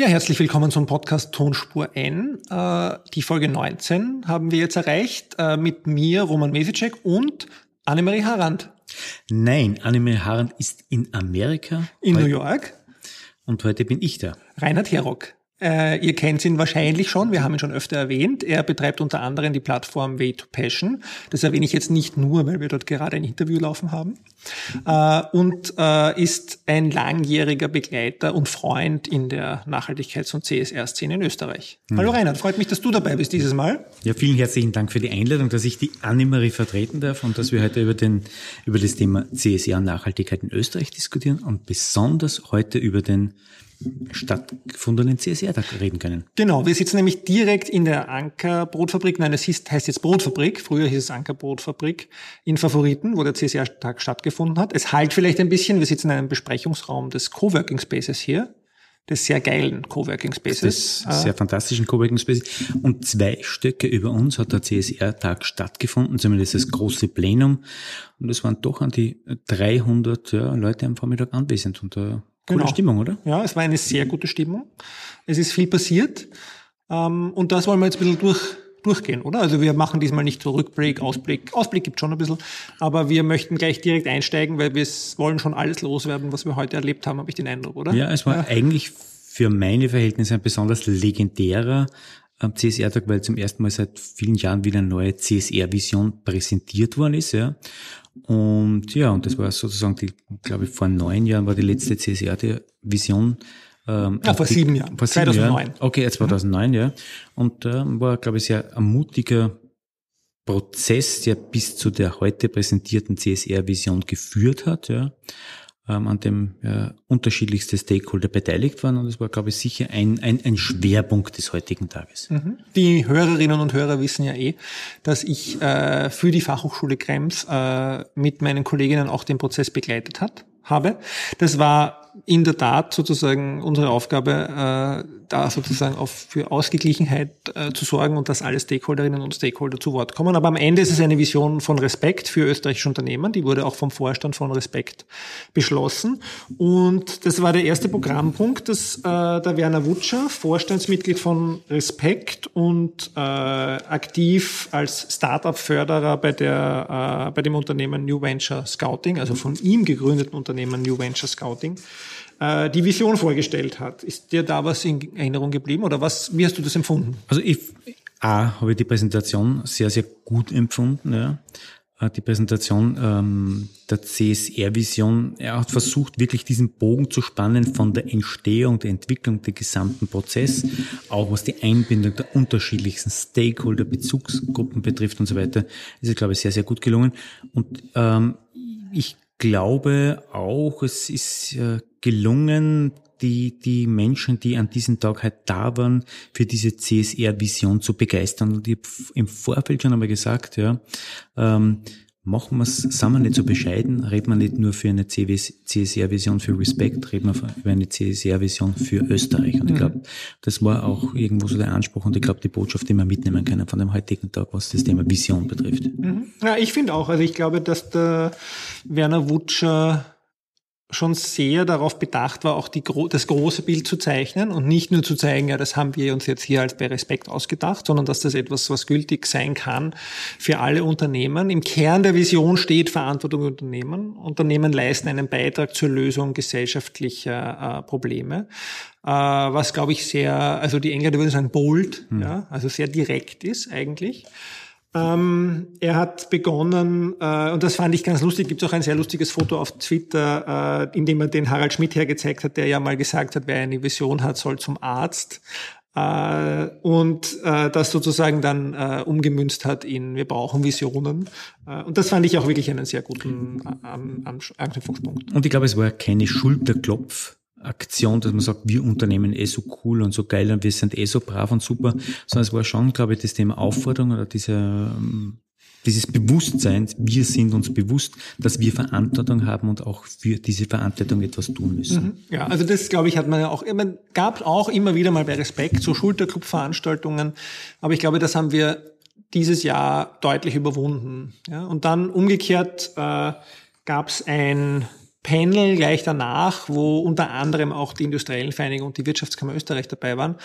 Ja, herzlich willkommen zum Podcast Tonspur N. Äh, die Folge 19 haben wir jetzt erreicht äh, mit mir, Roman Mesicek und Annemarie Harand. Nein, Annemarie Harand ist in Amerika. In New York. Und heute bin ich da. Reinhard Herock. Äh, ihr kennt ihn wahrscheinlich schon, wir haben ihn schon öfter erwähnt. Er betreibt unter anderem die Plattform Way to Passion. Das erwähne ich jetzt nicht nur, weil wir dort gerade ein Interview laufen haben. Äh, und äh, ist ein langjähriger Begleiter und Freund in der Nachhaltigkeits- und CSR-Szene in Österreich. Mhm. Hallo Reinhard, freut mich, dass du dabei bist dieses Mal. Ja, vielen herzlichen Dank für die Einladung, dass ich die Annemarie vertreten darf und dass wir heute über, den, über das Thema CSR und Nachhaltigkeit in Österreich diskutieren und besonders heute über den stattgefundenen CSR-Tag reden können. Genau, wir sitzen nämlich direkt in der Ankerbrotfabrik. Nein, es heißt jetzt Brotfabrik. Früher hieß es Ankerbrotfabrik in Favoriten, wo der CSR-Tag stattgefunden hat. Es halt vielleicht ein bisschen. Wir sitzen in einem Besprechungsraum des Coworking Spaces hier des sehr geilen Coworking Spaces. Des sehr fantastischen Coworking Spaces. Und zwei Stöcke über uns hat der CSR-Tag stattgefunden, zumindest das große Plenum. Und es waren doch an die 300 ja, Leute am Vormittag anwesend. Und da Coole genau. Stimmung, oder? Ja, es war eine sehr gute Stimmung. Es ist viel passiert. Ähm, und das wollen wir jetzt ein bisschen durch, durchgehen, oder? Also wir machen diesmal nicht so Rückblick, Ausblick. Ausblick gibt schon ein bisschen. Aber wir möchten gleich direkt einsteigen, weil wir wollen schon alles loswerden, was wir heute erlebt haben, habe ich den Eindruck, oder? Ja, es war ja. eigentlich für meine Verhältnisse ein besonders legendärer am CSR-Tag, weil zum ersten Mal seit vielen Jahren wieder eine neue CSR-Vision präsentiert worden ist. Ja. Und ja, und das war sozusagen die, glaube ich, vor neun Jahren war die letzte CSR-Vision. Ähm, ja, vor die, sieben Jahren. Vor sieben 2009. Jahren. Okay, 2009, mhm. ja. Und äh, war, glaube ich, sehr ein mutiger Prozess, der bis zu der heute präsentierten CSR-Vision geführt hat, ja ähm, an dem äh, unterschiedlichste Stakeholder beteiligt waren. Und das war, glaube ich, sicher ein, ein, ein Schwerpunkt des heutigen Tages. Mhm. Die Hörerinnen und Hörer wissen ja eh, dass ich äh, für die Fachhochschule Krems äh, mit meinen Kolleginnen auch den Prozess begleitet hat, habe. Das war in der Tat sozusagen unsere Aufgabe, äh, da sozusagen auf, für Ausgeglichenheit äh, zu sorgen und dass alle Stakeholderinnen und Stakeholder zu Wort kommen. Aber am Ende ist es eine Vision von Respekt für österreichische Unternehmen. Die wurde auch vom Vorstand von Respekt beschlossen. Und das war der erste Programmpunkt, dass äh, der Werner Wutscher, Vorstandsmitglied von Respekt und äh, aktiv als Startup-Förderer bei, der, äh, bei dem Unternehmen New Venture Scouting, also von ihm gegründeten Unternehmen New Venture Scouting, äh, die Vision vorgestellt hat. Ist dir da was in Erinnerung geblieben oder was, wie hast du das empfunden? Also ich, A, habe ich die Präsentation sehr, sehr gut empfunden, ja. Äh, die Präsentation ähm, der CSR-Vision, er hat versucht, wirklich diesen Bogen zu spannen von der Entstehung, der Entwicklung, der gesamten Prozess, auch was die Einbindung der unterschiedlichsten Stakeholder, Bezugsgruppen betrifft und so weiter, ist es, glaube ich, sehr, sehr gut gelungen. Und ähm, ich glaube auch, es ist äh, gelungen, die, die Menschen, die an diesem Tag halt da waren, für diese CSR-Vision zu begeistern. Und ich habe im Vorfeld schon einmal gesagt, ja, ähm, machen wir es, sind wir nicht so bescheiden, reden wir nicht nur für eine CSR-Vision für Respekt, reden wir über eine CSR-Vision für Österreich. Und ich glaube, das war auch irgendwo so der Anspruch und ich glaube, die Botschaft, die wir mitnehmen können von dem heutigen Tag, was das Thema Vision betrifft. Mhm. Ja, ich finde auch, also ich glaube, dass der Werner Wutscher schon sehr darauf bedacht war, auch die, das große Bild zu zeichnen und nicht nur zu zeigen, ja, das haben wir uns jetzt hier als bei Respekt ausgedacht, sondern dass das etwas, was gültig sein kann für alle Unternehmen. Im Kern der Vision steht Verantwortung Unternehmen. Unternehmen leisten einen Beitrag zur Lösung gesellschaftlicher äh, Probleme. Äh, was, glaube ich, sehr, also die Engländer würden sagen bold, hm. ja, also sehr direkt ist eigentlich. Ähm, er hat begonnen, äh, und das fand ich ganz lustig, gibt es auch ein sehr lustiges Foto auf Twitter, äh, in dem er den Harald Schmidt hergezeigt hat, der ja mal gesagt hat, wer eine Vision hat, soll zum Arzt. Äh, und äh, das sozusagen dann äh, umgemünzt hat in wir brauchen Visionen. Äh, und das fand ich auch wirklich einen sehr guten äh, Anknüpfungspunkt. Und ich glaube, es war keine Schulterklopf Aktion, dass man sagt, wir Unternehmen eh so cool und so geil und wir sind eh so brav und super, sondern es war schon, glaube ich, das Thema Aufforderung oder diese, ähm, dieses Bewusstsein, wir sind uns bewusst, dass wir Verantwortung haben und auch für diese Verantwortung etwas tun müssen. Mhm. Ja, also das, glaube ich, hat man ja auch immer, gab auch immer wieder mal bei Respekt so Schulterclub-Veranstaltungen, aber ich glaube, das haben wir dieses Jahr deutlich überwunden. Ja, und dann umgekehrt äh, gab es ein Panel gleich danach, wo unter anderem auch die Industriellen Vereinigung und die Wirtschaftskammer Österreich dabei waren.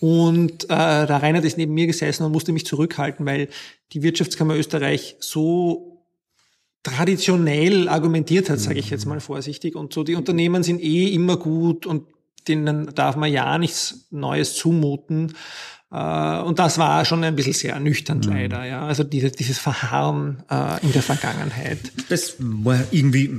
Und äh, der Reinhard ist neben mir gesessen und musste mich zurückhalten, weil die Wirtschaftskammer Österreich so traditionell argumentiert hat, sage ich jetzt mal vorsichtig. Und so die Unternehmen sind eh immer gut und denen darf man ja nichts Neues zumuten. Äh, und das war schon ein bisschen sehr ernüchternd mhm. leider, ja. Also diese, dieses Verharren äh, in der Vergangenheit. Das war irgendwie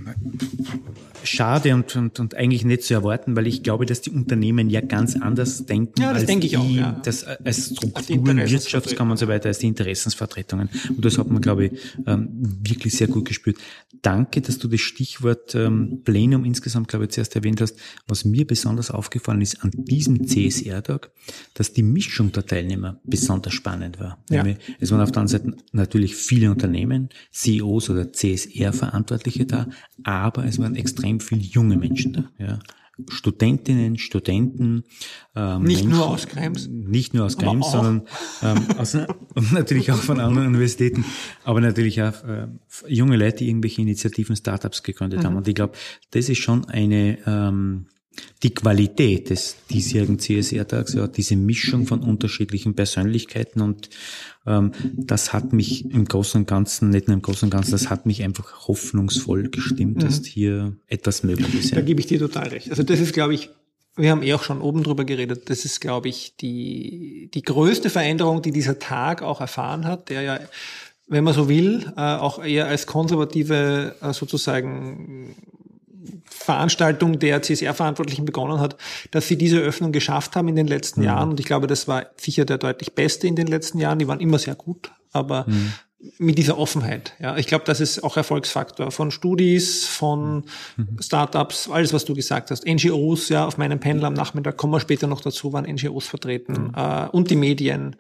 schade und, und, und eigentlich nicht zu erwarten, weil ich glaube, dass die Unternehmen ja ganz anders denken. Ja, das als denke ich die, auch. Ja. Das, als Strukturen, Wirtschaftskammern und so weiter, als die Interessensvertretungen. Und das hat man, glaube ich, ähm, wirklich sehr gut gespürt. Danke, dass du das Stichwort ähm, Plenum insgesamt, glaube ich, zuerst erwähnt hast. Was mir besonders aufgefallen ist an diesem CSR-Tag, dass die Mischung der Teilnehmer besonders spannend war. Ja. Es waren auf der anderen Seite natürlich viele Unternehmen, CEOs oder CSR-Verantwortliche da, aber es waren extrem viele junge Menschen da. Ja. Studentinnen, Studenten. Ähm, nicht Menschen, nur aus Krems. Nicht nur aus Krems, sondern ähm, aus, natürlich auch von anderen Universitäten, aber natürlich auch äh, junge Leute, die irgendwelche Initiativen, Startups gegründet mhm. haben. Und ich glaube, das ist schon eine ähm, die Qualität des diesjährigen CSR-Tags, ja, diese Mischung von unterschiedlichen Persönlichkeiten und ähm, das hat mich im Großen und Ganzen, nicht nur im Großen und Ganzen, das hat mich einfach hoffnungsvoll gestimmt, mhm. dass hier etwas möglich ist. Ja. Da gebe ich dir total recht. Also das ist, glaube ich, wir haben eh auch schon oben drüber geredet, das ist, glaube ich, die, die größte Veränderung, die dieser Tag auch erfahren hat, der ja wenn man so will, äh, auch eher als konservative äh, sozusagen Veranstaltung der CSR-Verantwortlichen begonnen hat, dass sie diese Öffnung geschafft haben in den letzten mhm. Jahren. Und ich glaube, das war sicher der deutlich beste in den letzten Jahren. Die waren immer sehr gut, aber mhm. mit dieser Offenheit. Ja, ich glaube, das ist auch Erfolgsfaktor von Studis, von mhm. Startups, alles, was du gesagt hast. NGOs, ja, auf meinem Panel am Nachmittag kommen wir später noch dazu, waren NGOs vertreten mhm. äh, und die Medien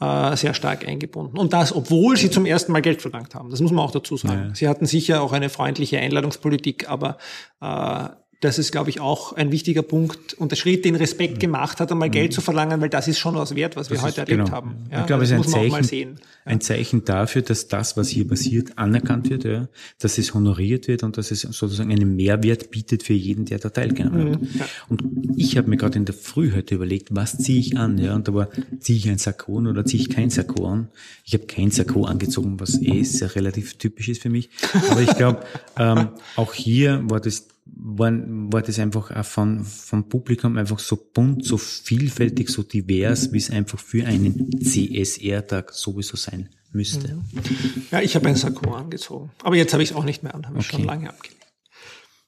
äh, sehr stark eingebunden. Und das, obwohl sie zum ersten Mal Geld verlangt haben. Das muss man auch dazu sagen. Ja. Sie hatten sicher auch eine freundliche Einladungspolitik, aber äh, das ist, glaube ich, auch ein wichtiger Punkt und der Schritt, den Respekt gemacht hat, einmal Geld mhm. zu verlangen, weil das ist schon was wert, was das wir heute ist, erlebt genau. haben. Ja, ich glaube, es ist ein Zeichen, ein Zeichen dafür, dass das, was hier passiert, anerkannt wird, ja, dass es honoriert wird und dass es sozusagen einen Mehrwert bietet für jeden, der da teilgenommen hat. Mhm, ja. Und ich habe mir gerade in der Früh heute überlegt, was ziehe ich an? Ja, und da war, ziehe ich ein Sakko an oder ziehe ich kein Sakko an? Ich habe kein Sakko angezogen, was eh sehr relativ typisch ist für mich. Aber ich glaube, ähm, auch hier war das war, war das einfach auch von, vom Publikum einfach so bunt, so vielfältig, so divers, wie es einfach für einen CSR-Tag sowieso sein müsste. Mhm. Ja, ich habe ein Sakko angezogen. Aber jetzt habe ich es auch nicht mehr an, habe ich schon lange abgelegt.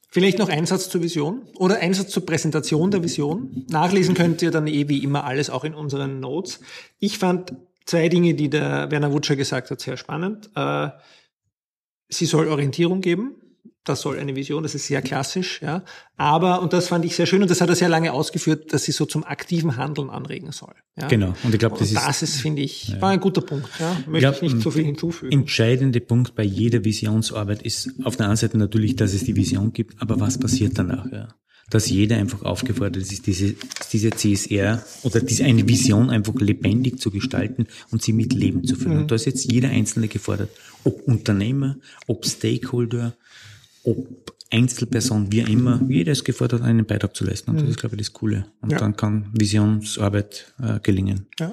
Vielleicht noch ein Satz zur Vision oder ein Satz zur Präsentation der Vision. Nachlesen könnt ihr dann eh wie immer alles auch in unseren Notes. Ich fand zwei Dinge, die der Werner Wutscher gesagt hat, sehr spannend. Äh, sie soll Orientierung geben das soll eine Vision, das ist sehr klassisch, ja. Aber, und das fand ich sehr schön, und das hat er sehr lange ausgeführt, dass sie so zum aktiven Handeln anregen soll. Ja? Genau. Und ich glaube, das ist. Das ist, finde ich, ja. war ein guter Punkt, ja. Möchte ich, glaub, ich nicht so viel hinzufügen. Entscheidende Punkt bei jeder Visionsarbeit ist auf der einen Seite natürlich, dass es die Vision gibt, aber was passiert danach, ja? Dass jeder einfach aufgefordert ist, diese, diese CSR oder diese eine Vision einfach lebendig zu gestalten und sie mit Leben zu füllen. Mhm. Und da ist jetzt jeder Einzelne gefordert. Ob Unternehmer, ob Stakeholder, ob Einzelperson, wie immer, jeder ist gefordert, einen Beitrag zu leisten. Und das mhm. ist, glaube ich, das Coole. Und ja. dann kann Visionsarbeit äh, gelingen. Ja.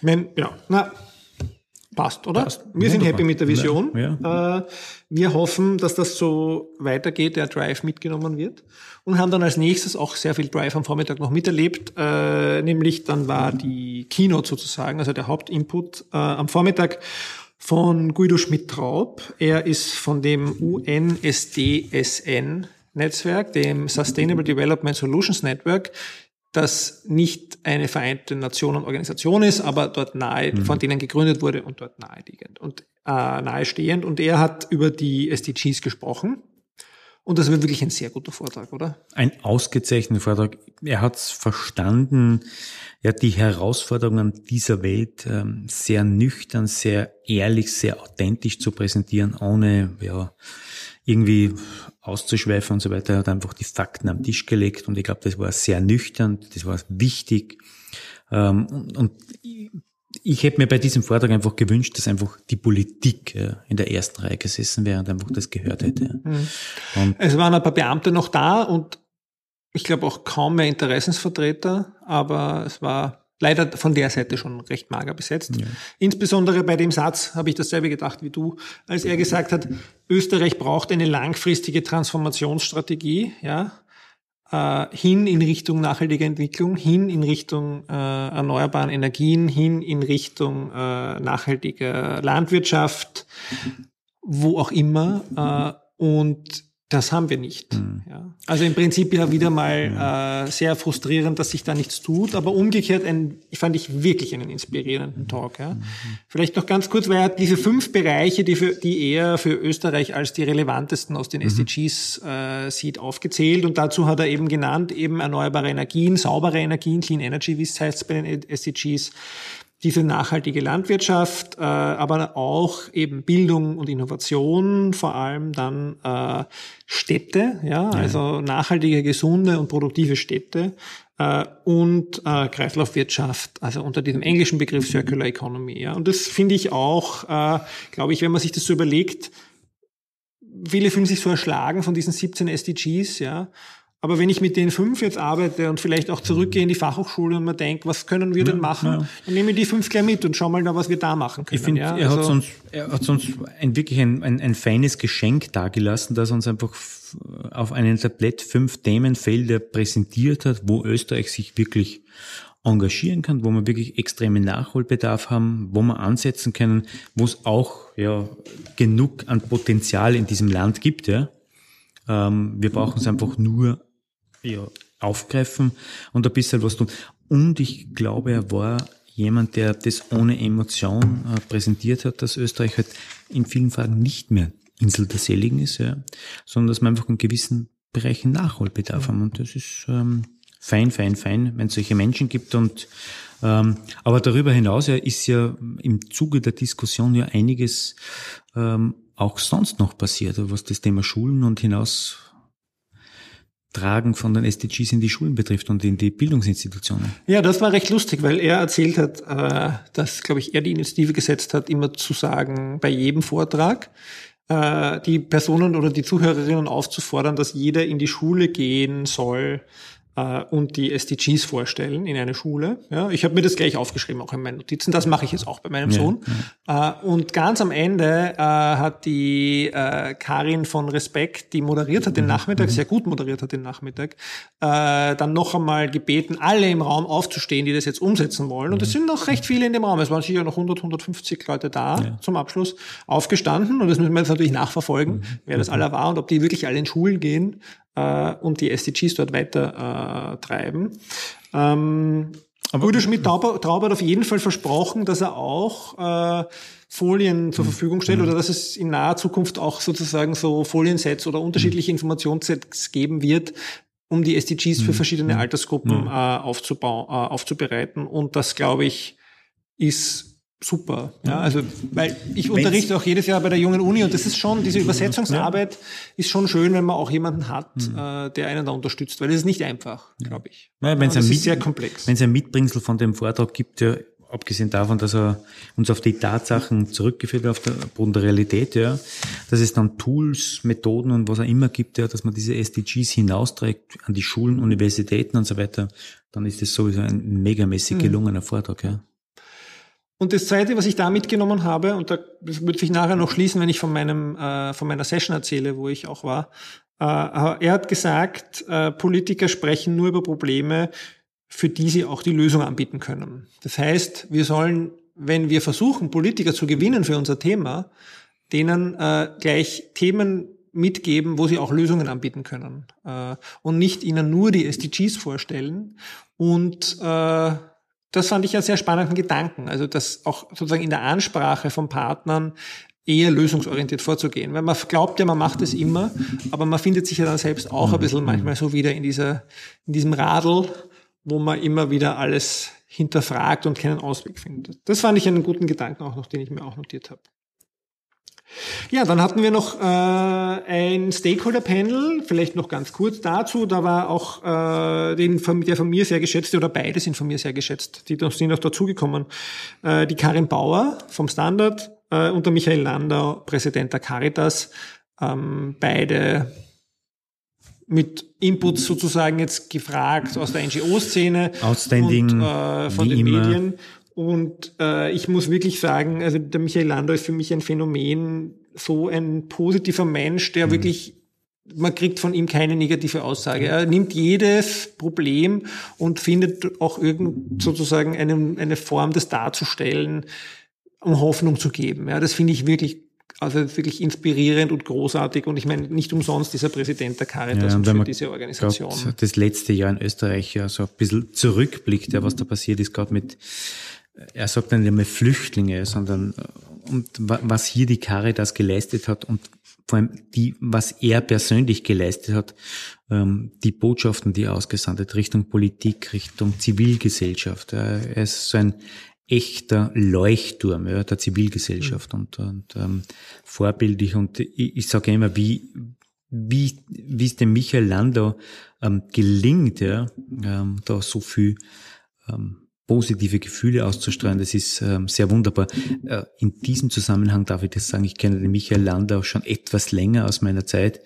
Wenn, ja, na, passt, oder? Passt. Wir Wunderbar. sind happy mit der Vision. Ja. Äh, wir hoffen, dass das so weitergeht, der Drive mitgenommen wird. Und haben dann als nächstes auch sehr viel Drive am Vormittag noch miterlebt. Äh, nämlich dann war die Keynote sozusagen, also der Hauptinput äh, am Vormittag von Guido Schmidt-Traub. Er ist von dem UNSDSN-Netzwerk, dem Sustainable Development Solutions Network, das nicht eine Vereinte Nationen-Organisation ist, aber dort nahe, mhm. von denen gegründet wurde und dort naheliegend und äh, nahestehend. Und er hat über die SDGs gesprochen. Und das war wirklich ein sehr guter Vortrag, oder? Ein ausgezeichneter Vortrag. Er hat es verstanden, ja, die Herausforderungen dieser Welt ähm, sehr nüchtern, sehr ehrlich, sehr authentisch zu präsentieren, ohne ja, irgendwie auszuschweifen und so weiter. Er hat einfach die Fakten am Tisch gelegt und ich glaube, das war sehr nüchtern, das war wichtig. Ähm, und, und ich hätte mir bei diesem Vortrag einfach gewünscht, dass einfach die Politik ja, in der ersten Reihe gesessen wäre und einfach das gehört hätte. Mhm. es waren ein paar Beamte noch da und ich glaube auch kaum mehr Interessensvertreter, aber es war leider von der Seite schon recht mager besetzt. Ja. Insbesondere bei dem Satz habe ich dasselbe gedacht wie du, als er gesagt hat, Österreich braucht eine langfristige Transformationsstrategie, ja, äh, hin in Richtung nachhaltiger Entwicklung, hin in Richtung äh, erneuerbaren Energien, hin in Richtung äh, nachhaltiger Landwirtschaft, wo auch immer. Äh, und das haben wir nicht. Mhm. Ja. Also im Prinzip ja wieder mal äh, sehr frustrierend, dass sich da nichts tut, aber umgekehrt ein, ich fand ich wirklich einen inspirierenden Talk. Ja. Mhm. Vielleicht noch ganz kurz, weil er hat diese fünf Bereiche, die, für, die er für Österreich als die relevantesten aus den mhm. SDGs äh, sieht, aufgezählt und dazu hat er eben genannt, eben erneuerbare Energien, saubere Energien, Clean Energy, wie es heißt bei den SDGs, diese nachhaltige Landwirtschaft, äh, aber auch eben Bildung und Innovation, vor allem dann äh, Städte, ja, ja, also nachhaltige, gesunde und produktive Städte äh, und äh, Kreislaufwirtschaft, also unter diesem englischen Begriff Circular Economy. Ja. Und das finde ich auch, äh, glaube ich, wenn man sich das so überlegt, viele fühlen sich so erschlagen von diesen 17 SDGs, ja. Aber wenn ich mit den fünf jetzt arbeite und vielleicht auch zurückgehe in die Fachhochschule und mir denke, was können wir denn machen, ja. dann nehme ich die fünf gleich mit und schau mal da, was wir da machen können. Ich finde, ja? er, also, hat uns, er hat uns ein, wirklich ein, ein, ein feines Geschenk dargelassen, dass er uns einfach auf einem Tablett fünf Themenfelder präsentiert hat, wo Österreich sich wirklich engagieren kann, wo wir wirklich extremen Nachholbedarf haben, wo wir ansetzen können, wo es auch ja, genug an Potenzial in diesem Land gibt. Ja. Ähm, wir brauchen es einfach nur ja, aufgreifen und ein bisschen was tun. Und ich glaube, er war jemand, der das ohne Emotion äh, präsentiert hat, dass Österreich halt in vielen Fragen nicht mehr Insel der Seligen ist, ja, sondern dass wir einfach in gewissen Bereichen Nachholbedarf haben. Und das ist ähm, fein, fein, fein, wenn es solche Menschen gibt. Und ähm, aber darüber hinaus ja, ist ja im Zuge der Diskussion ja einiges ähm, auch sonst noch passiert, was das Thema Schulen und hinaus Tragen von den SDGs in die Schulen betrifft und in die Bildungsinstitutionen. Ja, das war recht lustig, weil er erzählt hat, äh, dass, glaube ich, er die Initiative gesetzt hat, immer zu sagen, bei jedem Vortrag, äh, die Personen oder die Zuhörerinnen aufzufordern, dass jeder in die Schule gehen soll, äh, und die SDGs vorstellen in eine Schule. Ja, ich habe mir das gleich aufgeschrieben, auch in meinen Notizen. Das mache ich jetzt auch bei meinem ja, Sohn. Äh, und ganz am Ende äh, hat die äh, Karin von Respekt, die moderiert hat den mhm. Nachmittag, mhm. sehr gut moderiert hat den Nachmittag, äh, dann noch einmal gebeten, alle im Raum aufzustehen, die das jetzt umsetzen wollen. Und es mhm. sind noch recht viele in dem Raum. Es waren sicher noch 100, 150 Leute da ja. zum Abschluss aufgestanden. Und das müssen wir jetzt natürlich nachverfolgen, wer das aller war und ob die wirklich alle in Schulen gehen äh, und die SDGs dort weiter äh, treiben. Ähm, aber Udo Schmidt-Traub hat auf jeden Fall versprochen, dass er auch äh, Folien zur mhm. Verfügung stellt mhm. oder dass es in naher Zukunft auch sozusagen so Foliensets oder unterschiedliche mhm. Informationssets geben wird, um die SDGs für verschiedene Altersgruppen äh, aufzubauen, äh, aufzubereiten. Und das, glaube ich, ist super. Ja, also, weil ich unterrichte auch jedes Jahr bei der jungen Uni und das ist schon, diese Übersetzungsarbeit ja. ist schon schön, wenn man auch jemanden hat, mhm. äh, der einen da unterstützt, weil das ist nicht einfach, glaube ich. Ja, wenn es ein, Mit, sehr komplex. Wenn es ein Mitbringsel von dem Vortrag gibt, ja, abgesehen davon, dass er uns auf die Tatsachen zurückgeführt hat, auf der Boden der Realität, ja, dass es dann Tools, Methoden und was auch immer gibt, ja, dass man diese SDGs hinausträgt an die Schulen, Universitäten und so weiter, dann ist das sowieso ein megamäßig mhm. gelungener Vortrag, ja. Und das Zweite, was ich da mitgenommen habe, und da wird sich nachher noch schließen, wenn ich von, meinem, äh, von meiner Session erzähle, wo ich auch war, äh, er hat gesagt, äh, Politiker sprechen nur über Probleme, für die sie auch die Lösung anbieten können. Das heißt, wir sollen, wenn wir versuchen, Politiker zu gewinnen für unser Thema, denen äh, gleich Themen mitgeben, wo sie auch Lösungen anbieten können äh, und nicht ihnen nur die SDGs vorstellen und äh, das fand ich einen sehr spannenden Gedanken. Also das auch sozusagen in der Ansprache von Partnern eher lösungsorientiert vorzugehen. Weil man glaubt ja, man macht es immer, aber man findet sich ja dann selbst auch ein bisschen manchmal so wieder in dieser, in diesem Radl, wo man immer wieder alles hinterfragt und keinen Ausweg findet. Das fand ich einen guten Gedanken auch noch, den ich mir auch notiert habe. Ja, dann hatten wir noch äh, ein Stakeholder-Panel, vielleicht noch ganz kurz dazu. Da war auch äh, den, der von mir sehr geschätzte, oder beide sind von mir sehr geschätzt, die sind noch dazugekommen. Äh, die Karin Bauer vom Standard äh, und der Michael Landau, Präsident der Caritas. Ähm, beide mit Inputs sozusagen jetzt gefragt aus der NGO-Szene Outstanding, und äh, von den immer. Medien. Und äh, ich muss wirklich sagen, also der Michael Landau ist für mich ein Phänomen, so ein positiver Mensch, der mhm. wirklich man kriegt von ihm keine negative Aussage. Er nimmt jedes Problem und findet auch irgend sozusagen eine, eine Form, das darzustellen, um Hoffnung zu geben. Ja, das finde ich wirklich also wirklich inspirierend und großartig. Und ich meine, nicht umsonst dieser Präsident der Caritas ja, und für diese Organisation. das letzte Jahr in Österreich ja so ein bisschen zurückblickt, ja, was da passiert ist, gerade mit er sagt nicht einmal Flüchtlinge, sondern äh, und was hier die Caritas geleistet hat und vor allem die, was er persönlich geleistet hat, ähm, die Botschaften, die er ausgesandt hat, Richtung Politik, Richtung Zivilgesellschaft. Er ist so ein echter Leuchtturm ja, der Zivilgesellschaft mhm. und, und ähm, vorbildlich. Und ich, ich sage immer, wie, wie, wie es dem Michael Landau ähm, gelingt, ja, ähm, da so viel ähm, positive Gefühle auszustrahlen. Das ist ähm, sehr wunderbar. Äh, in diesem Zusammenhang darf ich das sagen, ich kenne den Michael Landau schon etwas länger aus meiner Zeit,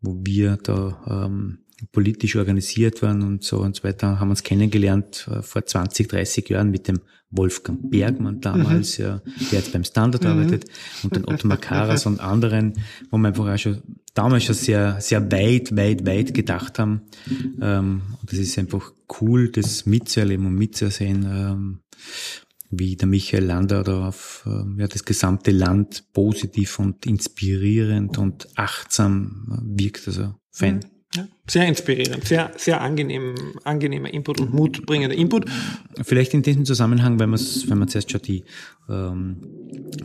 wo wir da ähm, politisch organisiert waren und so und so weiter, haben uns kennengelernt äh, vor 20, 30 Jahren mit dem Wolfgang Bergmann damals, mhm. ja, der jetzt beim Standard mhm. arbeitet, und den Otto Makaras und anderen, wo wir einfach auch schon damals schon sehr, sehr weit, weit, weit gedacht haben. Ähm, und das ist einfach cool, das mitzuerleben und mitzusehen, ähm, wie der Michael Lander da auf ähm, ja, das gesamte Land positiv und inspirierend und achtsam wirkt. Also Fan. Mhm. Ja, sehr inspirierend, sehr, sehr angenehm, angenehmer Input und mutbringender Input. Vielleicht in diesem Zusammenhang, wenn, wenn wir zuerst schon die ähm,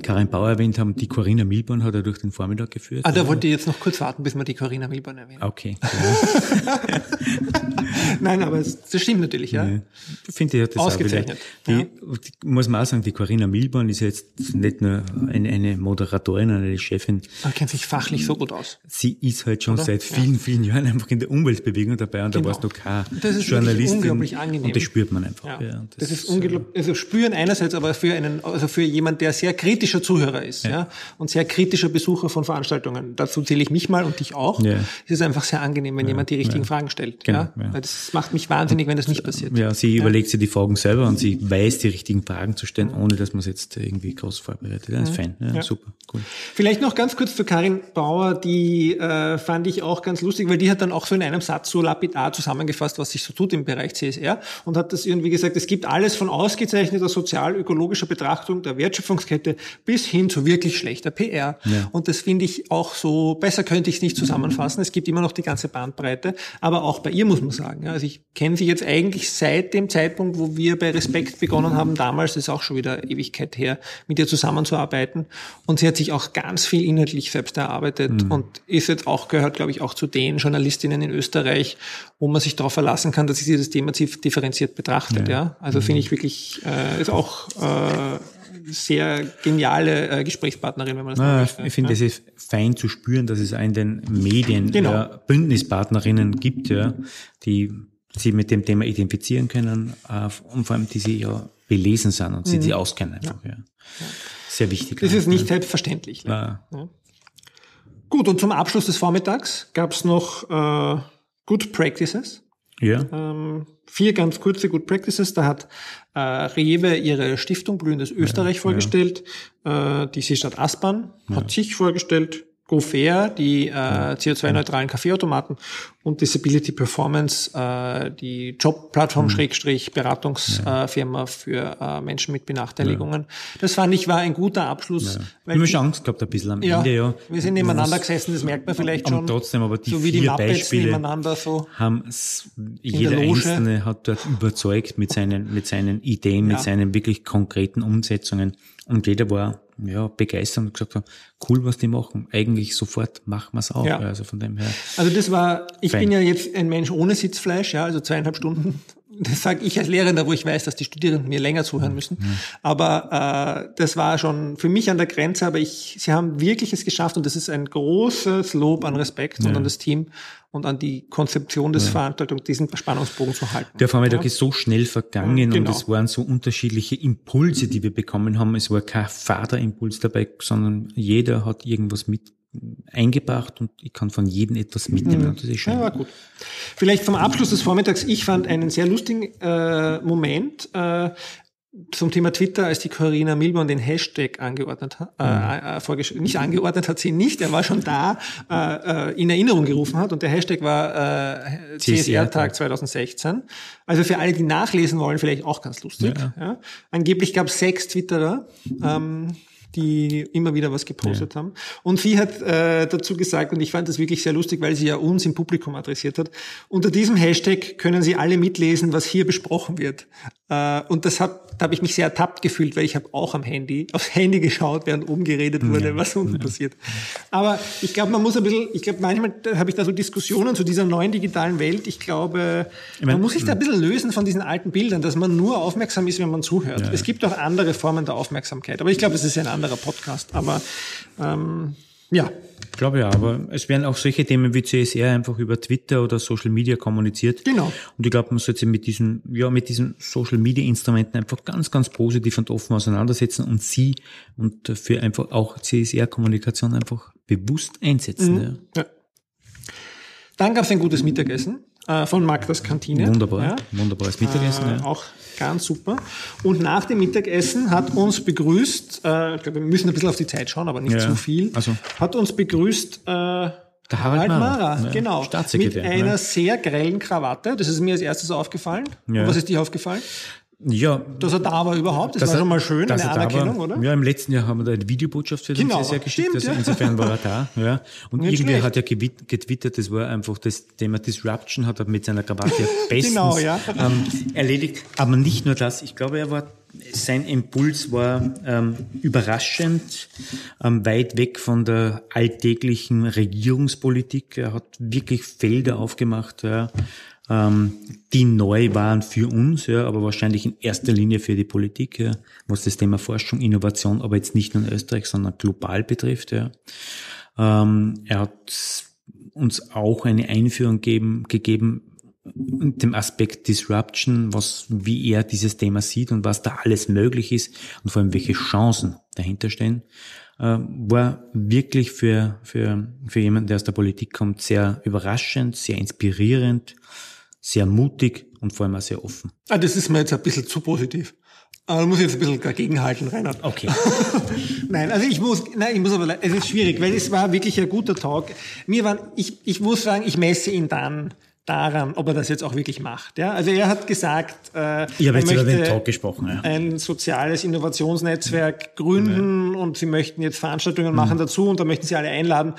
Karin Bauer erwähnt haben, die Corinna Milborn hat er durch den Vormittag geführt. Ah, da wollte ich jetzt noch kurz warten, bis wir die Corinna Milborn erwähnen. Okay. Nein, aber es, das stimmt natürlich, ja. ja. Finde ich, hat das Ausgezeichnet. die, ja. die, muss man auch sagen, die Corinna Milborn ist jetzt nicht nur eine, eine Moderatorin, eine Chefin. Man kennt sich fachlich so gut aus. Sie ist halt schon Oder? seit vielen, vielen Jahren einfach in der Umweltbewegung dabei und genau. da warst du keine das ist Journalistin. unglaublich angenehm. Und das spürt man einfach. Ja. ja das, das, ist unglaublich, also spüren einerseits, aber für einen, also für jemand, der sehr kritischer Zuhörer ist, ja, ja und sehr kritischer Besucher von Veranstaltungen. Dazu zähle ich mich mal und dich auch. Ja. Es ist einfach sehr angenehm, wenn jemand die richtigen Fragen stellt. Genau, ja? Weil das macht mich wahnsinnig, wenn das nicht passiert. Ja, sie überlegt sich die Fragen selber und sie weiß, die richtigen Fragen zu stellen, ohne dass man es jetzt irgendwie groß vorbereitet. Das ist fein. Ja, Super, cool. Vielleicht noch ganz kurz zu Karin Bauer, die äh, fand ich auch ganz lustig, weil die hat dann auch so in einem Satz so lapidar zusammengefasst, was sich so tut im Bereich CSR und hat das irgendwie gesagt, es gibt alles von ausgezeichneter sozial-ökologischer Betrachtung der Wertschöpfungskette bis hin zu wirklich schlechter PR. Ja. Und das finde ich auch so, besser könnte ich es nicht zusammenfassen. Es gibt immer noch die ganze Bandbreite, aber auch bei ihr muss man sagen. Also ich kenne sie jetzt eigentlich seit dem Zeitpunkt, wo wir bei Respekt begonnen haben, damals, ist auch schon wieder Ewigkeit her, mit ihr zusammenzuarbeiten. Und sie hat sich auch ganz viel inhaltlich selbst erarbeitet mhm. und ist jetzt auch, gehört, glaube ich, auch zu den Journalistinnen in Österreich, wo man sich darauf verlassen kann, dass sie dieses Thema differenziert betrachtet. Ja. ja? Also mhm. finde ich wirklich, äh, ist auch äh, sehr geniale äh, Gesprächspartnerin, wenn man das Na, möchte. Ich finde, es ist fein zu spüren, dass es in den Medien genau. ja, Bündnispartnerinnen gibt, ja, die sich mit dem Thema identifizieren können äh, und vor allem die sie ja belesen sind und sie mhm. auskennen einfach. Ja. Sehr wichtig. Das ist nicht selbstverständlich. Ja. Gut, und zum Abschluss des Vormittags gab es noch äh, Good Practices. Ja. Ähm, vier ganz kurze Good Practices. Da hat äh, Rewe ihre Stiftung Blühendes Österreich ja, vorgestellt. Ja. Äh, die Seestadt Aspern ja. hat sich vorgestellt. GoFair, die äh, CO2-neutralen Kaffeeautomaten und Disability Performance, äh, die Jobplattform mhm. Schrägstrich Beratungsfirma ja. äh, für äh, Menschen mit Benachteiligungen. Ja. Das fand ich war ein guter Abschluss. Ja. Weil ich habe Angst gehabt ein bisschen am ja, Ende, ja. Wir sind nebeneinander gesessen, das merkt man vielleicht schon. trotzdem, aber die so wie vier die Beispiele nebeneinander so haben jeder Einzelne hat dort überzeugt mit seinen, mit seinen Ideen, mit seinen wirklich konkreten Umsetzungen. Und jeder war ja, begeistert und gesagt haben, cool, was die machen. Eigentlich sofort machen wir es auch. Ja. Also von dem her. Also das war, ich fein. bin ja jetzt ein Mensch ohne Sitzfleisch, ja, also zweieinhalb Stunden das sage ich als Lehrender, wo ich weiß, dass die Studierenden mir länger zuhören müssen. Mhm. Aber äh, das war schon für mich an der Grenze, aber ich, sie haben wirklich es geschafft und das ist ein großes Lob an Respekt ja. und an das Team und an die Konzeption des ja. Veranstaltung, diesen Spannungsbogen zu halten. Der Vormittag ja. ist so schnell vergangen genau. und es waren so unterschiedliche Impulse, die wir bekommen haben. Es war kein Vaterimpuls dabei, sondern jeder hat irgendwas mit eingebracht und ich kann von jedem etwas mitnehmen. Mhm. Das ist schön. Ja, gut. Vielleicht vom Abschluss des Vormittags, ich fand einen sehr lustigen äh, Moment. Äh, zum Thema Twitter, als die Corinna Milborn den Hashtag angeordnet hat, äh, mhm. äh, nicht angeordnet hat sie nicht, er war schon da, äh, äh in Erinnerung gerufen hat und der Hashtag war äh, CSR-Tag 2016. Also für alle, die nachlesen wollen, vielleicht auch ganz lustig. Ja. Ja. Angeblich gab es sechs Twitterer, ähm, die immer wieder was gepostet ja. haben. Und sie hat äh, dazu gesagt, und ich fand das wirklich sehr lustig, weil sie ja uns im Publikum adressiert hat, unter diesem Hashtag können Sie alle mitlesen, was hier besprochen wird. Äh, und das hat, da habe ich mich sehr ertappt gefühlt, weil ich habe auch am Handy, aufs Handy geschaut, während oben geredet wurde, ja. was unten ja. passiert. Aber ich glaube, man muss ein bisschen, ich glaube, manchmal habe ich da so Diskussionen zu dieser neuen digitalen Welt. Ich glaube, ich mein, man muss sich da ein bisschen lösen von diesen alten Bildern, dass man nur aufmerksam ist, wenn man zuhört. Ja. Es gibt auch andere Formen der Aufmerksamkeit. Aber ich glaube, es ist ein anderer Podcast. Aber ähm, ja. Ich glaube ja, aber es werden auch solche Themen wie CSR einfach über Twitter oder Social Media kommuniziert. Genau. Und ich glaube, man sollte sich mit diesen, ja, mit diesen Social Media Instrumenten einfach ganz, ganz positiv und offen auseinandersetzen und sie und für einfach auch CSR-Kommunikation einfach bewusst einsetzen. Mhm. Ja. ja. Dann gab es ein gutes Mittagessen äh, von Magdas Kantine. Wunderbar, ja. wunderbares Mittagessen. Äh, ja. Auch ganz super. Und nach dem Mittagessen hat uns begrüßt, äh, ich glaube, wir müssen ein bisschen auf die Zeit schauen, aber nicht ja. zu viel, also. hat uns begrüßt äh, der Harald, Harald Mara, Mara genau, mit einer ne? sehr grellen Krawatte. Das ist mir als erstes aufgefallen. Ja. Und was ist dir aufgefallen? Ja. Dass er da war überhaupt, das, war schon mal schön, eine Anerkennung, war, oder? Ja, im letzten Jahr haben wir da eine Videobotschaft für den genau, CSR geschickt, stimmt, also ja. insofern war er da, ja. Und Nicht irgendwie schlecht. hat er getwittert, das war einfach das Thema Disruption, hat er mit seiner Krawatte bestens genau, ja. ähm, erledigt. Aber nicht nur das, ich glaube, er war sein Impuls war ähm, überraschend ähm, weit weg von der alltäglichen Regierungspolitik. Er hat wirklich Felder aufgemacht, ja, ähm, die neu waren für uns, ja, aber wahrscheinlich in erster Linie für die Politik, ja, was das Thema Forschung, Innovation, aber jetzt nicht nur in Österreich, sondern global betrifft. Ja. Ähm, er hat uns auch eine Einführung geben, gegeben dem Aspekt Disruption, was, wie er dieses Thema sieht und was da alles möglich ist und vor allem welche Chancen dahinter stehen, äh, war wirklich für, für, für jemanden, der aus der Politik kommt, sehr überraschend, sehr inspirierend sehr mutig und vor allem auch sehr offen. Ah, das ist mir jetzt ein bisschen zu positiv. Aber da muss ich jetzt ein bisschen dagegenhalten, Reinhard. Okay. nein, also ich muss, nein, ich muss aber, es ist schwierig, weil es war wirklich ein guter Talk. Mir war, ich, ich muss sagen, ich messe ihn dann, daran, ob er das jetzt auch wirklich macht. Ja? Also er hat gesagt, äh, ich habe jetzt über den Talk gesprochen, ja. ein soziales Innovationsnetzwerk gründen ja. und sie möchten jetzt Veranstaltungen mhm. machen dazu und da möchten sie alle einladen.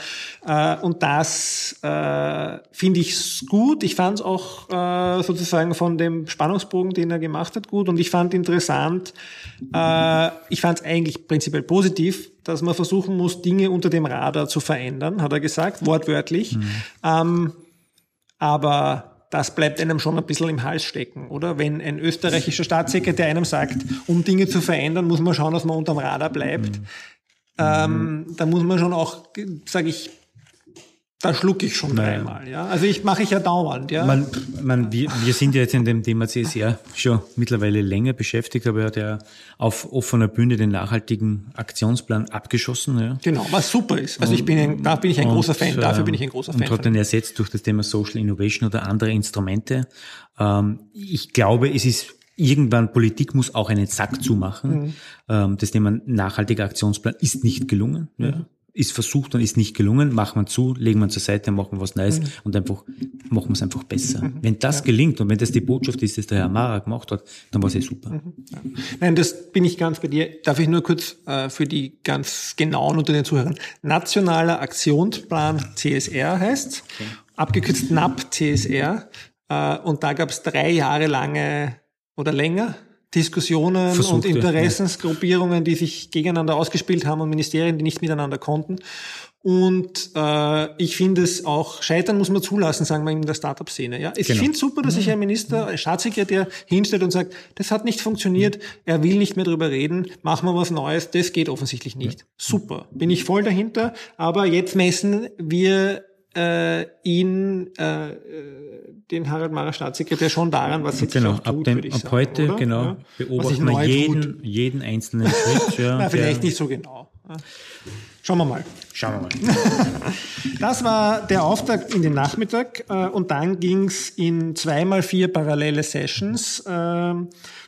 Äh, und das äh, finde ich gut. Ich fand es auch äh, sozusagen von dem Spannungsbogen, den er gemacht hat, gut. Und ich fand interessant, äh, ich fand es eigentlich prinzipiell positiv, dass man versuchen muss, Dinge unter dem Radar zu verändern, hat er gesagt, wortwörtlich. Mhm. Ähm, aber das bleibt einem schon ein bisschen im Hals stecken, oder? Wenn ein österreichischer Staatssekretär einem sagt, um Dinge zu verändern, muss man schauen, dass man unterm Radar bleibt. Mhm. Ähm, da muss man schon auch, sage ich, da schlucke ich schon naja. dreimal. Ja? Also ich mache ich ja dauernd. Ja? Man, man, wir, wir sind ja jetzt in dem Thema CSR schon mittlerweile länger beschäftigt, aber er hat ja auf offener Bühne den nachhaltigen Aktionsplan abgeschossen. Ja? Genau, was super ist. Also ich bin ein, da bin ich ein und, großer Fan, dafür bin ich ein großer Fan. Und hat den ersetzt durch das Thema Social Innovation oder andere Instrumente. Ähm, ich glaube, es ist irgendwann Politik muss auch einen Sack zumachen. Mhm. Ähm, das Thema nachhaltiger Aktionsplan ist nicht gelungen. Ja. Ist versucht und ist nicht gelungen, machen wir zu, legen wir zur Seite, machen wir was Neues mhm. und einfach machen wir es einfach besser. Mhm. Wenn das ja. gelingt und wenn das die Botschaft ist, die der Herr Mara gemacht hat, dann war es eh super. Mhm. Ja. Nein, das bin ich ganz bei dir. Darf ich nur kurz äh, für die ganz genauen unter den Zuhörern. Nationaler Aktionsplan CSR heißt, okay. abgekürzt NAP CSR. Äh, und da gab es drei Jahre lange oder länger Diskussionen Versuchte, und Interessensgruppierungen, die sich gegeneinander ausgespielt haben und Ministerien, die nicht miteinander konnten. Und äh, ich finde es auch, scheitern muss man zulassen, sagen wir in der Startup-Szene. Ja? Ich Genau. finde es super, dass sich ein Minister, ein Staatssekretär hinstellt und sagt, das hat nicht funktioniert, er will nicht mehr drüber reden, machen wir was Neues, das geht offensichtlich nicht. Super, bin ich voll dahinter, aber jetzt messen wir äh, ihn, äh, äh, den Harald Mara Staatssekretär schon daran, was jetzt Genau, tut, ab, dem, ab sagen, heute, oder? genau, Ja. Beobachten wir tut. jeden, jeden einzelnen Schritt. Ja, Na, vielleicht nicht so genau. Ja. Schauen wir mal. Schauen wir mal. Das war der Auftakt in den Nachmittag äh, und dann ging's in zweimal vier parallele Sessions äh,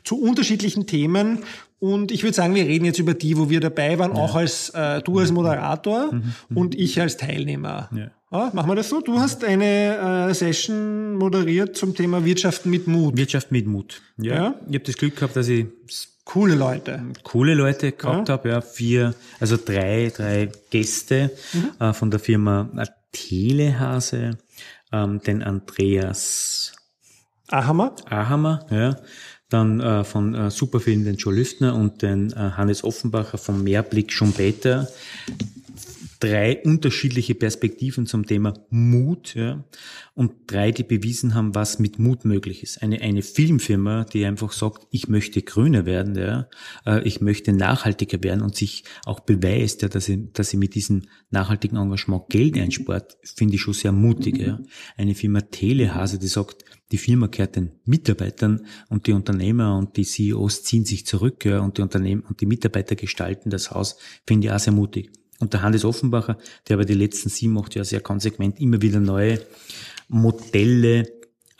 zu unterschiedlichen Themen. Und ich würde sagen, wir reden jetzt über die, wo wir dabei waren, auch als äh, du als Moderator und ich als Teilnehmer. Ja. Ja, machen wir das so? Du hast eine äh, Session moderiert zum Thema Wirtschaft mit Mut. Wirtschaft mit Mut. Ja. Ja. Ich habe das Glück gehabt, dass ich Coole Leute. coole Leute gehabt habe, ja, vier, also drei, drei Gäste Mhm. äh, von der Firma Telehase, ähm, den Andreas Ahammer. Ahammer, ja, dann äh, von äh, Superfilm den Joe Lüftner und den äh, Hannes Offenbacher vom Mehrblick Schumpeter. Drei unterschiedliche Perspektiven zum Thema Mut, ja, und drei, die bewiesen haben, was mit Mut möglich ist. Eine, eine Filmfirma, die einfach sagt, ich möchte grüner werden, ja, äh, ich möchte nachhaltiger werden und sich auch beweist, ja, dass sie, dass sie mit diesem nachhaltigen Engagement Geld einspart, finde ich schon sehr mutig, ja. Eine Firma Telehase, die sagt, die Firma kehrt den Mitarbeitern und die Unternehmer und die CEOs ziehen sich zurück ja, und die Unternehmen und die Mitarbeiter gestalten das Haus, finde ich auch sehr mutig. Und der Hannes Offenbacher, der aber die letzten sieben, acht Jahre sehr konsequent immer wieder neue Modelle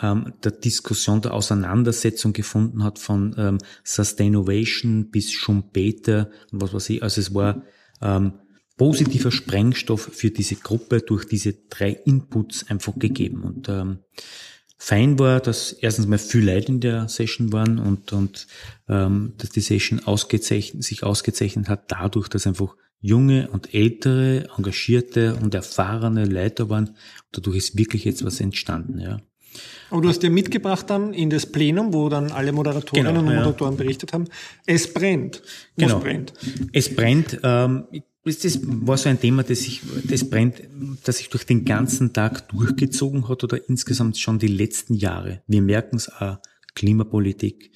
ähm, der Diskussion, der Auseinandersetzung gefunden hat, von ähm, Sustaination bis Schumpeter und was weiß ich. Also es war ähm, positiver Sprengstoff für diese Gruppe durch diese drei Inputs einfach gegeben. Und ähm, fein war, dass erstens mal viel Leute in der Session waren und, und ähm, dass die Session ausgezeichnet, sich ausgezeichnet hat dadurch, dass einfach junge und ältere, engagierte und erfahrene Leute waren. Und dadurch ist wirklich jetzt was entstanden, ja. Aber du hast ja mitgebracht dann in das Plenum, wo dann alle Moderatorinnen Genau, und ja. Moderatoren berichtet haben, es brennt. Wo Genau. Es brennt. Es brennt. Ähm, das das war so ein Thema, das sich, das brennt, das sich durch den ganzen Tag durchgezogen hat oder insgesamt schon die letzten Jahre. Wir merken es auch. Klimapolitik,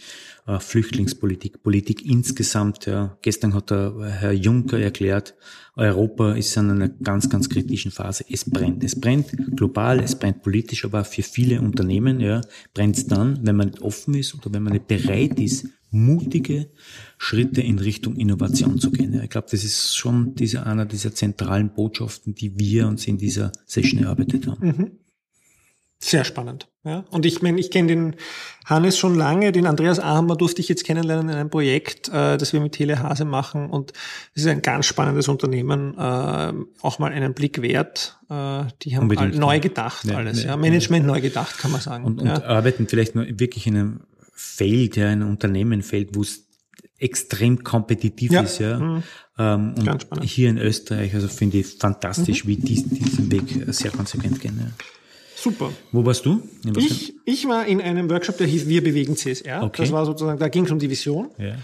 äh, Flüchtlingspolitik, Politik insgesamt. Ja. Gestern hat der Herr Juncker erklärt, Europa ist in einer ganz, ganz kritischen Phase. Es brennt. Es brennt global, es brennt politisch, aber für viele Unternehmen ja, brennt es dann, wenn man nicht offen ist oder wenn man nicht bereit ist, mutige Schritte in Richtung Innovation zu gehen. Ja, ich glaube, das ist schon diese, einer dieser zentralen Botschaften, die wir uns in dieser Session erarbeitet haben. Sehr spannend. Ja. Und ich meine, ich kenne den Hannes schon lange, den Andreas Ahammer durfte ich jetzt kennenlernen in einem Projekt, äh, das wir mit Telehase machen. Und es ist ein ganz spannendes Unternehmen, äh, auch mal einen Blick wert. Äh, die haben all, neu gedacht Ja, alles. ja, Ja, Management neu gedacht, kann man sagen. Und, und ja. arbeiten vielleicht nur wirklich in einem Feld, ja, in einem Unternehmenfeld, wo es extrem kompetitiv Ja. ist, ja. Mhm. Ähm, und Ganz spannend. hier in Österreich, also finde ich fantastisch, Mhm. wie die diesen Weg sehr konsequent gehen. Ja. Super. Wo warst du? Ich, ich war in einem Workshop, der hieß Wir bewegen CSR. Okay. Das war sozusagen, da ging es um die Vision. ja.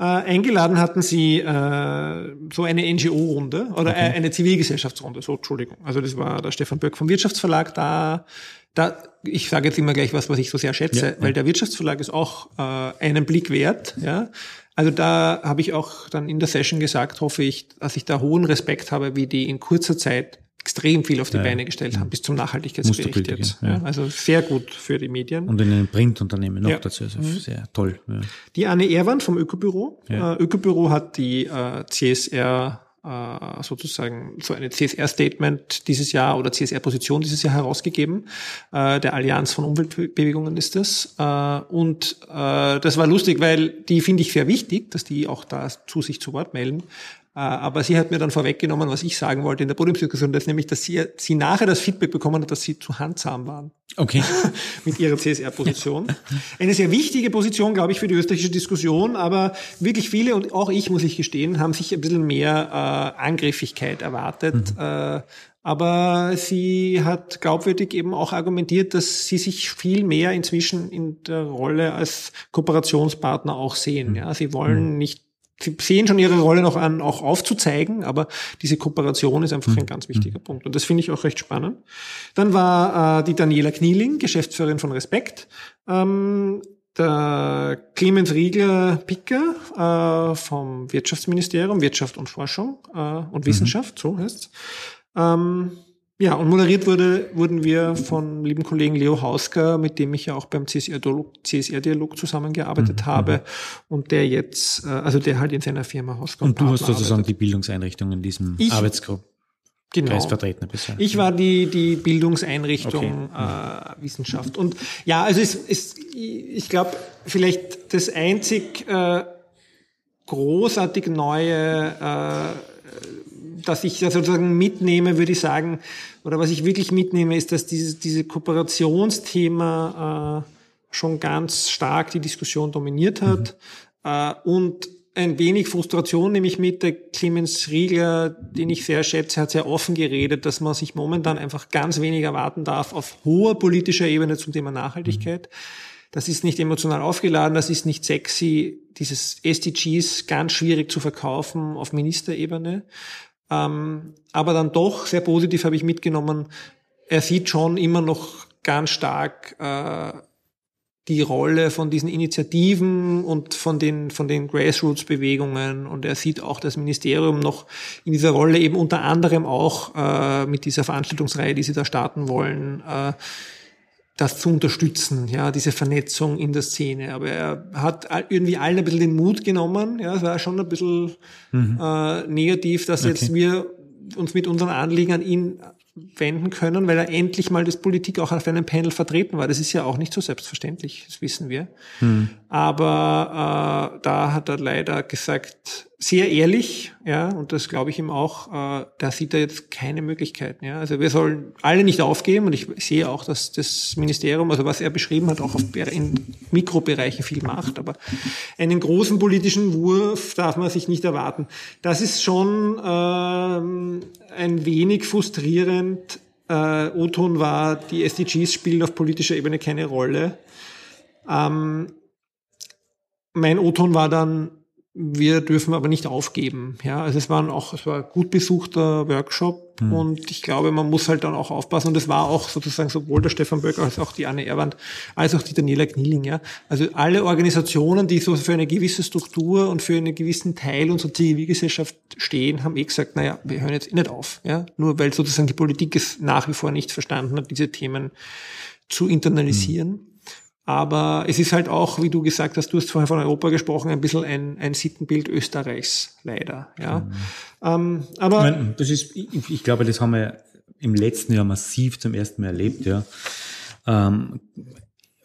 Äh, eingeladen hatten sie äh, so eine NGO-Runde oder äh, eine Zivilgesellschaftsrunde, so Entschuldigung. Also das war der Stefan Böck vom Wirtschaftsverlag da. Da, ich sage jetzt immer gleich was, was ich so sehr schätze, Ja, weil der Wirtschaftsverlag ist auch äh, einen Blick wert. Ja, also da habe ich auch dann in der Session gesagt, hoffe ich, dass ich da hohen Respekt habe, wie die in kurzer Zeit extrem viel auf die Beine gestellt haben bis zum Nachhaltigkeitsbericht jetzt. ja. Ja, also sehr gut für die Medien. Und in einem Printunternehmen noch Ja. dazu. Also sehr toll. Ja. Die Anne Erwand vom Ökobüro. Ja. Äh, Ökobüro hat die äh, CSR äh, sozusagen so eine CSR-Statement dieses Jahr oder CSR-Position dieses Jahr herausgegeben. Äh, der Allianz von Umweltbewegungen ist das. Äh, und äh, das war lustig, weil die finde ich sehr wichtig, dass die auch da zu sich zu Wort melden. Äh, Aber sie hat mir dann vorweggenommen, was ich sagen wollte in der Podiumsdiskussion, das nämlich, dass sie, sie nachher das Feedback bekommen hat, dass sie zu handsam waren Okay. mit ihrer CSR-Position. Eine sehr wichtige Position, glaube ich, für die österreichische Diskussion, aber wirklich viele, und auch ich, muss ich gestehen, haben sich ein bisschen mehr äh, Angriffigkeit erwartet. Äh, aber sie hat glaubwürdig eben auch argumentiert, dass sie sich viel mehr inzwischen in der Rolle als Kooperationspartner auch sehen. Ja, sie wollen nicht sie sehen schon ihre Rolle noch an, auch aufzuzeigen, aber diese Kooperation ist einfach ein ganz wichtiger Punkt. Und das finde ich auch recht spannend. Dann war äh, die Daniela Knieling, Geschäftsführerin von Respekt. Ähm, der Clemens Riegler-Picker äh, vom Wirtschaftsministerium, Wirtschaft und Forschung äh, und Wissenschaft, mhm. so heißt's. Ähm, ja, und moderiert wurde, wurden wir von lieben Kollegen Leo Hausker, mit dem ich ja auch beim CSR-Dialog CSR zusammengearbeitet mhm. habe mhm. und der jetzt, äh, also der halt in seiner Firma Hausker und, und du hast sozusagen arbeitet. die Bildungseinrichtung in diesem ich, Arbeitsgruppe. Genau. Vertreten bisher. Ich war die, die Bildungseinrichtung okay. äh, Wissenschaft. Und ja, also es, es, ich glaube, vielleicht das einzig äh, großartig neue, äh, dass ich sozusagen mitnehme, würde ich sagen, oder was ich wirklich mitnehme, ist, dass dieses diese Kooperationsthema äh, schon ganz stark die Diskussion dominiert hat. Mhm. Äh, und ein wenig Frustration nehme ich mit. Der Clemens Riegler, den ich sehr schätze, hat sehr offen geredet, dass man sich momentan einfach ganz wenig erwarten darf auf hoher politischer Ebene zum Thema Nachhaltigkeit. Das ist nicht emotional aufgeladen, das ist nicht sexy. Dieses SDGs ganz schwierig zu verkaufen auf Ministerebene. Ähm, aber dann doch sehr positiv habe ich mitgenommen, er sieht schon immer noch ganz stark äh, die Rolle von diesen Initiativen und von den, von den Grassroots-Bewegungen. Und er sieht auch das Ministerium noch in dieser Rolle eben unter anderem auch äh, mit dieser Veranstaltungsreihe, die sie da starten wollen, äh, das zu unterstützen, ja, diese Vernetzung in der Szene. Aber er hat irgendwie allen ein bisschen den Mut genommen. Ja, es war schon ein bisschen mhm. äh, negativ, dass okay. jetzt wir uns mit unseren Anliegen an ihn wenden können, weil er endlich mal das Politik auch auf einem Panel vertreten war. Das ist ja auch nicht so selbstverständlich, das wissen wir. Hm. Aber äh, da hat er leider gesagt, sehr ehrlich, ja, und das glaube ich ihm auch, äh, da sieht er jetzt keine Möglichkeiten. Ja. Also wir sollen alle nicht aufgeben und ich sehe auch, dass das Ministerium, also was er beschrieben hat, auch auf, in Mikrobereichen viel macht, aber einen großen politischen Wurf darf man sich nicht erwarten. Das ist schon ähm, ein wenig frustrierend. Äh, O-Ton war, die SDGs spielen auf politischer Ebene keine Rolle. Ähm, mein O-Ton war dann, wir dürfen aber nicht aufgeben. Ja, also es waren auch, es war ein gut besuchter Workshop mhm. und ich glaube, man muss halt dann auch aufpassen. Und es war auch sozusagen sowohl der Stefan Böck als auch die Anne Erwand als auch die Daniela Knieling. Ja, also alle Organisationen, die so für eine gewisse Struktur und für einen gewissen Teil unserer Zivilgesellschaft stehen, haben eh gesagt, naja, wir hören jetzt eh nicht auf. Ja, nur weil sozusagen die Politik es nach wie vor nicht verstanden hat, diese Themen zu internalisieren. Mhm. Aber es ist halt auch, wie du gesagt hast, du hast vorher von Europa gesprochen, ein bisschen ein, ein Sittenbild Österreichs, leider. Ja. Mhm. Ähm, aber das ist, ich, ich, glaube, das haben wir im letzten Jahr massiv zum ersten Mal erlebt. Ja. Ähm,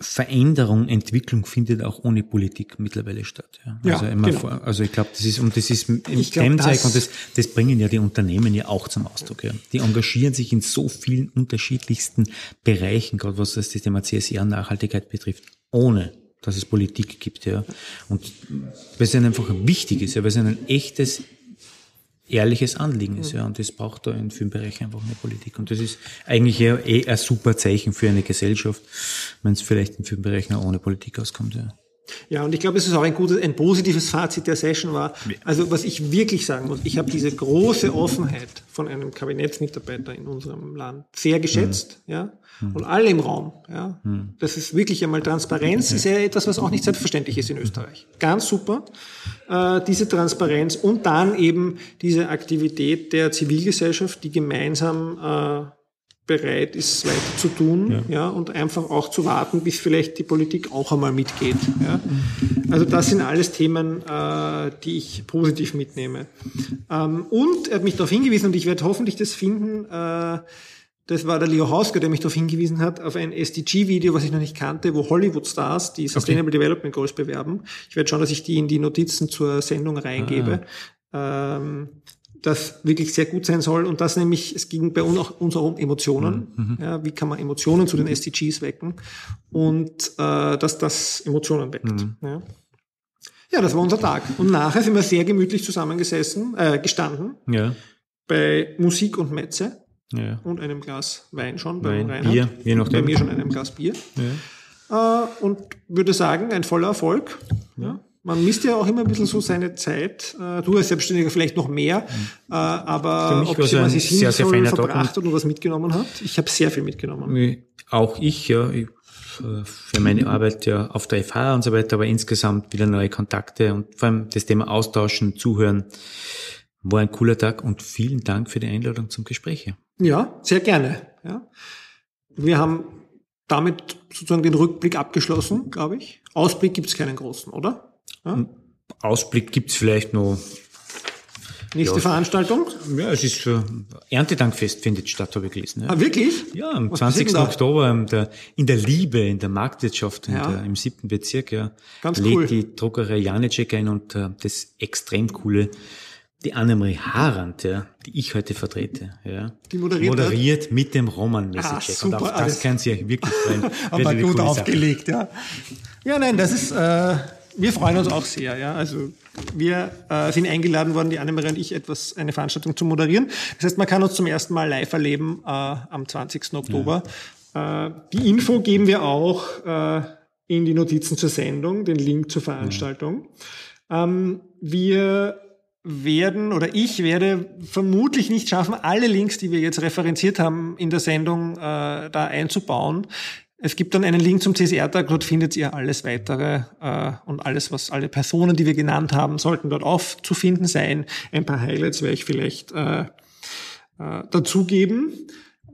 Veränderung, Entwicklung findet auch ohne Politik mittlerweile statt. Ja. Also, ja, immer genau. vor, also ich glaube, das ist, und das ist im Demzeig, und das, das bringen ja die Unternehmen ja auch zum Ausdruck. Ja. Die engagieren sich in so vielen unterschiedlichsten Bereichen, gerade was das Thema CSR Nachhaltigkeit betrifft, ohne dass es Politik gibt. Ja. Und weil es ihnen einfach wichtig ist, ja, weil es ein echtes ehrliches Anliegen ist. Mhm. Ja, und das braucht da in vielen Bereichen einfach eine Politik. Und das ist eigentlich eher, eh ein super Zeichen für eine Gesellschaft, wenn es vielleicht in vielen Bereichen auch ohne Politik auskommt. Ja. Ja, und ich glaube, es ist auch ein gutes, ein positives Fazit der Session war. Also, was ich wirklich sagen muss, ich habe diese große Offenheit von einem Kabinettsmitarbeiter in unserem Land sehr geschätzt, mhm. ja, mhm. und alle im Raum, ja. Mhm. Das ist wirklich einmal Transparenz, ist ja etwas, was auch nicht selbstverständlich ist in Österreich. Ganz super, äh, diese Transparenz und dann eben diese Aktivität der Zivilgesellschaft, die gemeinsam äh, bereit ist, weiter zu tun, ja. ja. und einfach auch zu warten, bis vielleicht die Politik auch einmal mitgeht. Ja. Also das sind alles Themen, äh, die ich positiv mitnehme. Ähm, und er hat mich darauf hingewiesen, und ich werde hoffentlich das finden, äh, das war der Leo Hausker, der mich darauf hingewiesen hat, auf ein SDG-Video, was ich noch nicht kannte, wo Hollywood-Stars die Sustainable okay. Development Goals bewerben. Ich werde schauen, dass ich die in die Notizen zur Sendung reingebe. Ah. Ähm, das wirklich sehr gut sein soll. Und das nämlich, es ging bei uns auch, uns auch um Emotionen. Mhm. mhm. Ja, wie kann man Emotionen zu den SDGs wecken? Und äh, dass das Emotionen weckt. Mhm. Ja. ja. das war unser Tag. Und nachher sind wir sehr gemütlich zusammengesessen, äh, gestanden. Ja. Bei Musik und Metze. Ja. Und einem Glas Wein schon Wein, bei Bier, je nachdem. Bei mir schon einem Glas Bier. Ja. Äh, und würde sagen, ein voller Erfolg. Ja. Man misst ja auch immer ein bisschen so seine Zeit. Äh, du als Selbstständiger vielleicht noch mehr, mhm. aber ob sich sinnvoll sehr, sehr verbracht hat und was mitgenommen hat. Ich habe sehr viel mitgenommen. Auch ich, ja. Äh, für meine Arbeit ja auf der FH und so weiter, aber insgesamt wieder neue Kontakte und vor allem das Thema Austauschen, Zuhören war ein cooler Tag und vielen Dank für die Einladung zum Gespräch. Ja, sehr gerne. Ja. Wir haben damit sozusagen den Rückblick abgeschlossen, glaube ich. Ausblick gibt es keinen großen, oder? Ja? Ausblick gibt's vielleicht noch. Nächste ja, Veranstaltung? Ja, es ist äh, Erntedankfest findet statt, habe ich gelesen. Ja. Ah, wirklich? Ja, am Was 20. Oktober in der, in der Liebe, in der Marktwirtschaft, ja. der, im siebten Bezirk, ja, Ganz lädt cool. die Druckerei Janicek ein und äh, das extrem coole die Annemarie Harand, ja, die ich heute vertrete, ja, die moderiert, moderiert mit dem Roman Message. Ah, und auf das können Sie euch wirklich freuen. Aber gut aufgelegt, Sache. ja. Ja, nein, das ist, äh, wir freuen uns auch sehr, ja. Also wir äh, sind eingeladen worden, die Annemarie und ich, etwas eine Veranstaltung zu moderieren. Das heißt, man kann uns zum ersten Mal live erleben äh, am 20. Oktober. Ja. Äh, die Info geben wir auch äh, in die Notizen zur Sendung, den Link zur Veranstaltung. Ja. Ähm, wir werden oder ich werde vermutlich nicht schaffen, alle Links, die wir jetzt referenziert haben, in der Sendung äh, da einzubauen. Es gibt dann einen Link zum CSR-Tag, dort findet ihr alles weitere äh, und alles, was alle Personen, die wir genannt haben, sollten dort aufzufinden sein. Ein paar Highlights werde ich vielleicht äh, äh, dazugeben.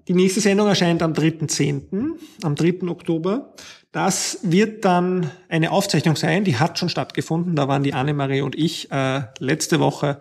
Die nächste Sendung erscheint am 3.10., am 3. Oktober. Das wird dann eine Aufzeichnung sein, die hat schon stattgefunden. Da waren die Annemarie und ich äh, letzte Woche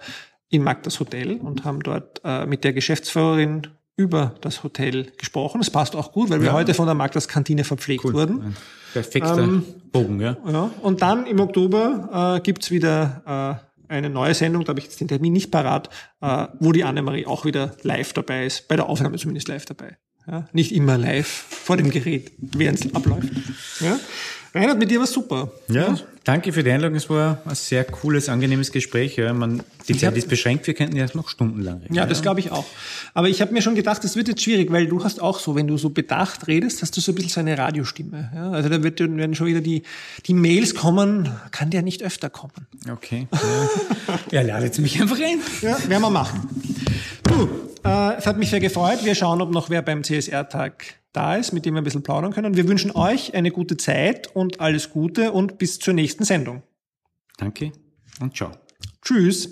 in Magdas Hotel und haben dort äh, mit der Geschäftsführerin über das Hotel gesprochen. Es passt auch gut, weil wir ja. heute von der Magdas Kantine verpflegt cool. wurden. Ein perfekter ähm, Bogen, ja. ja. Und dann im Oktober äh, gibt's wieder äh, eine neue Sendung, da habe ich jetzt den Termin nicht parat, äh, wo die Annemarie auch wieder live dabei ist, bei der Aufnahme zumindest live dabei. Ja, nicht immer live vor dem Gerät, während es abläuft. Ja. Reinhard, mit dir war super. Ja, ja, danke für die Einladung. Es war ein sehr cooles, angenehmes Gespräch. Ja, man, die ich Zeit ist beschränkt, wir könnten ja noch stundenlang reden. Ja, das glaube ich auch. Aber ich habe mir schon gedacht, das wird jetzt schwierig, weil du hast auch so, wenn du so bedacht redest, hast du so ein bisschen so eine Radiostimme. Ja, also da wird, werden schon wieder die, die Mails kommen, kann der nicht öfter kommen. Okay. Ja, ja ladet mich einfach ein. Ja, werden wir machen. Du, äh, es hat mich sehr gefreut. Wir schauen, ob noch wer beim CSR-Tag da ist, mit dem wir ein bisschen plaudern können. Wir wünschen euch eine gute Zeit und alles Gute und bis zur nächsten Sendung. Danke und ciao. Tschüss.